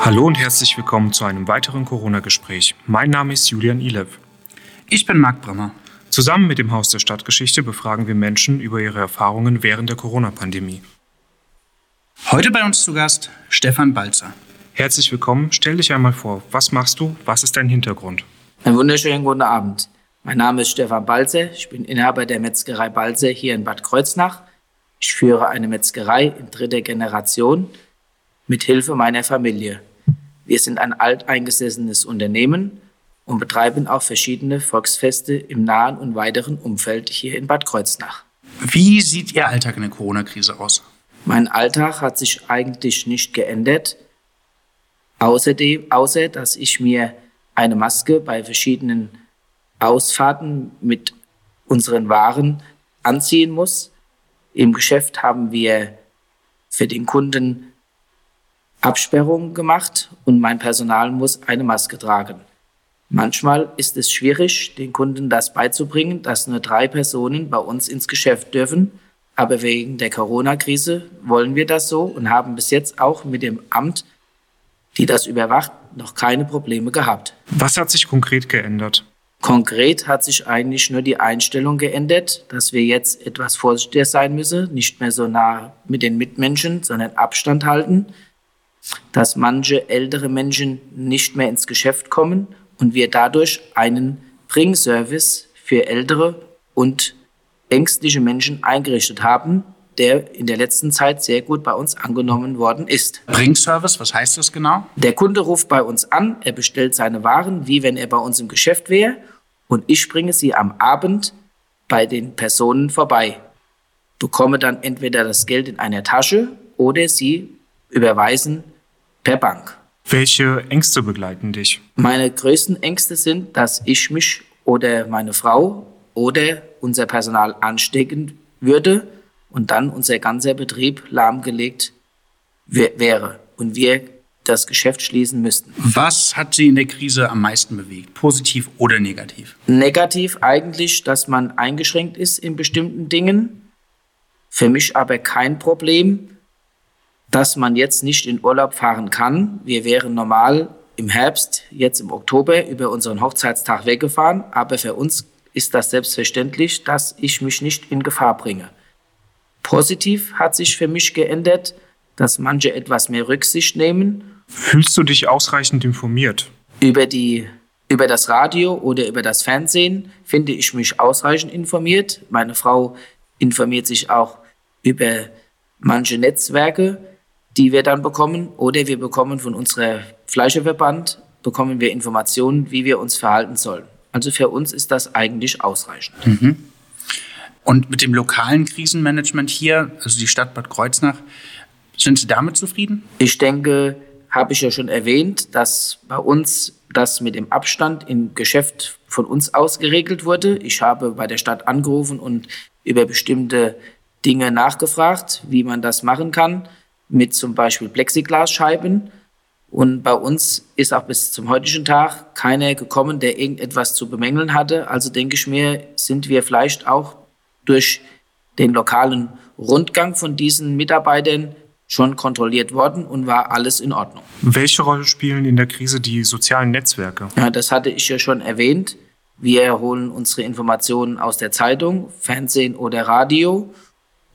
Hallo und herzlich willkommen zu einem weiteren Corona-Gespräch. Mein Name ist Julian Ilev. Ich bin Marc Brimmer. Zusammen mit dem Haus der Stadtgeschichte befragen wir Menschen über ihre Erfahrungen während der Corona-Pandemie. Heute bei uns zu Gast Stefan Balzer. Herzlich willkommen. Stell dich einmal vor. Was machst du? Was ist dein Hintergrund? Einen wunderschönen guten Abend. Mein Name ist Stefan Balzer. Ich bin Inhaber der Metzgerei Balzer hier in Bad Kreuznach. Ich führe eine Metzgerei in dritter Generation mit Hilfe meiner Familie. Wir sind ein alteingesessenes Unternehmen und betreiben auch verschiedene Volksfeste im nahen und weiteren Umfeld hier in Bad Kreuznach. Wie sieht Ihr Alltag in der Corona-Krise aus? Mein Alltag hat sich eigentlich nicht geändert. Außerdem, außer dass ich mir eine Maske bei verschiedenen Ausfahrten mit unseren Waren anziehen muss. Im Geschäft haben wir für den Kunden Absperrungen gemacht und mein Personal muss eine Maske tragen. Manchmal ist es schwierig, den Kunden das beizubringen, dass nur drei Personen bei uns ins Geschäft dürfen. Aber wegen der Corona-Krise wollen wir das so und haben bis jetzt auch mit dem Amt die das überwacht, noch keine Probleme gehabt. Was hat sich konkret geändert? Konkret hat sich eigentlich nur die Einstellung geändert, dass wir jetzt etwas vorsichtiger sein müssen, nicht mehr so nah mit den Mitmenschen, sondern Abstand halten, dass manche ältere Menschen nicht mehr ins Geschäft kommen und wir dadurch einen Bringservice für ältere und ängstliche Menschen eingerichtet haben, der in der letzten Zeit sehr gut bei uns angenommen worden ist. Bringservice, was heißt das genau? Der Kunde ruft bei uns an, er bestellt seine Waren, wie wenn er bei uns im Geschäft wäre, und ich bringe sie am Abend bei den Personen vorbei. Bekomme dann entweder das Geld in einer Tasche oder sie überweisen per Bank. Welche Ängste begleiten dich? Meine größten Ängste sind, dass ich mich oder meine Frau oder unser Personal anstecken würde und dann unser ganzer Betrieb lahmgelegt wäre und wir das Geschäft schließen müssten. Was hat Sie in der Krise am meisten bewegt, positiv oder negativ? Negativ eigentlich, dass man eingeschränkt ist in bestimmten Dingen. Für mich aber kein Problem, dass man jetzt nicht in Urlaub fahren kann. Wir wären normal im Herbst, jetzt im Oktober, über unseren Hochzeitstag weggefahren, aber für uns ist das selbstverständlich, dass ich mich nicht in Gefahr bringe. Positiv hat sich für mich geändert, dass manche etwas mehr Rücksicht nehmen. Fühlst du dich ausreichend informiert? Über, die, über das Radio oder über das Fernsehen finde ich mich ausreichend informiert. Meine Frau informiert sich auch über manche Netzwerke, die wir dann bekommen. Oder wir bekommen von unserer Fleischerverband bekommen wir Informationen, wie wir uns verhalten sollen. Also für uns ist das eigentlich ausreichend. Mhm. Und mit dem lokalen Krisenmanagement hier, also die Stadt Bad Kreuznach, sind Sie damit zufrieden? Ich denke, habe ich ja schon erwähnt, dass bei uns das mit dem Abstand im Geschäft von uns aus geregelt wurde. Ich habe bei der Stadt angerufen und über bestimmte Dinge nachgefragt, wie man das machen kann, mit zum Beispiel Plexiglasscheiben. Und bei uns ist auch bis zum heutigen Tag keiner gekommen, der irgendetwas zu bemängeln hatte. Also denke ich mir, sind wir vielleicht auch durch den lokalen Rundgang von diesen Mitarbeitern schon kontrolliert worden und war alles in Ordnung. Welche Rolle spielen in der Krise die sozialen Netzwerke? Ja, das hatte ich ja schon erwähnt. Wir holen unsere Informationen aus der Zeitung, Fernsehen oder Radio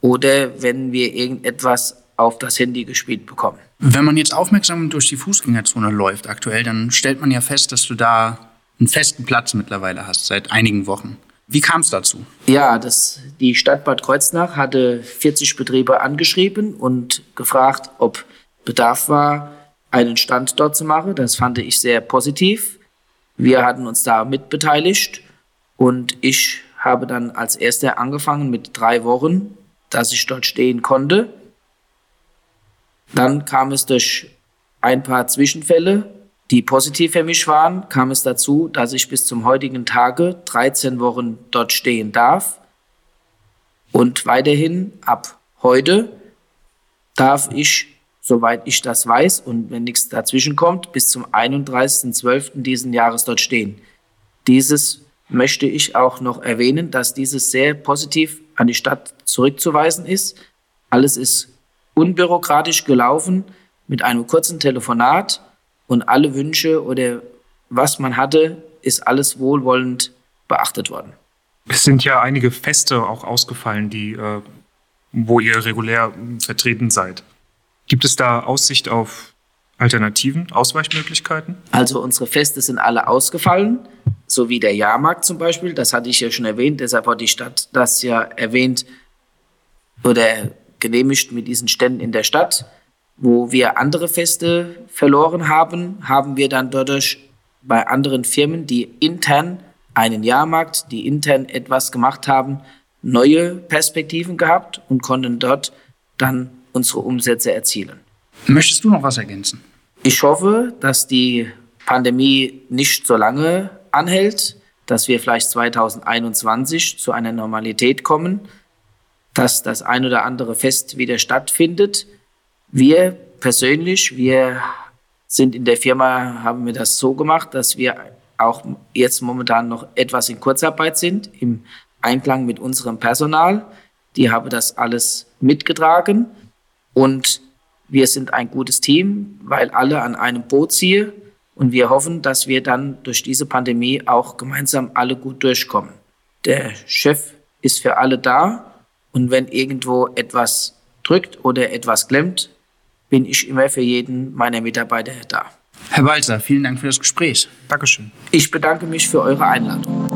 oder wenn wir irgendetwas auf das Handy gespielt bekommen. Wenn man jetzt aufmerksam durch die Fußgängerzone läuft aktuell, dann stellt man ja fest, dass du da einen festen Platz mittlerweile hast, seit einigen Wochen. Wie kam es dazu? Ja, das, die Stadt Bad Kreuznach hatte 40 Betriebe angeschrieben und gefragt, ob Bedarf war, einen Stand dort zu machen. Das fand ich sehr positiv. Wir hatten uns da mitbeteiligt und ich habe dann als erster angefangen mit drei Wochen, dass ich dort stehen konnte. Dann kam es durch ein paar Zwischenfälle die positiv für mich waren, kam es dazu, dass ich bis zum heutigen Tage 13 Wochen dort stehen darf. Und weiterhin ab heute darf ich, soweit ich das weiß und wenn nichts dazwischen kommt, bis zum 31.12. diesen Jahres dort stehen. Dieses möchte ich auch noch erwähnen, dass dieses sehr positiv an die Stadt zurückzuweisen ist. Alles ist unbürokratisch gelaufen mit einem kurzen Telefonat und alle Wünsche oder was man hatte, ist alles wohlwollend beachtet worden. Es sind ja einige Feste auch ausgefallen, die, äh, wo ihr regulär vertreten seid. Gibt es da Aussicht auf Alternativen, Ausweichmöglichkeiten? Also unsere Feste sind alle ausgefallen, so wie der Jahrmarkt zum Beispiel. Das hatte ich ja schon erwähnt, deshalb hat die Stadt das ja erwähnt oder genehmigt mit diesen Ständen in der Stadt. Wo wir andere Feste verloren haben, haben wir dann dadurch bei anderen Firmen, die intern einen Jahrmarkt, die intern etwas gemacht haben, neue Perspektiven gehabt und konnten dort dann unsere Umsätze erzielen. Möchtest du noch was ergänzen? Ich hoffe, dass die Pandemie nicht so lange anhält, dass wir vielleicht 2021 zu einer Normalität kommen, dass das ein oder andere Fest wieder stattfindet. Wir persönlich, wir sind in der Firma, haben wir das so gemacht, dass wir auch jetzt momentan noch etwas in Kurzarbeit sind, im Einklang mit unserem Personal. Die haben das alles mitgetragen und wir sind ein gutes Team, weil alle an einem Boot ziehen und wir hoffen, dass wir dann durch diese Pandemie auch gemeinsam alle gut durchkommen. Der Chef ist für alle da und wenn irgendwo etwas drückt oder etwas klemmt, bin ich immer für jeden meiner Mitarbeiter da. Herr Walzer, vielen Dank für das Gespräch. Dankeschön. Ich bedanke mich für eure Einladung.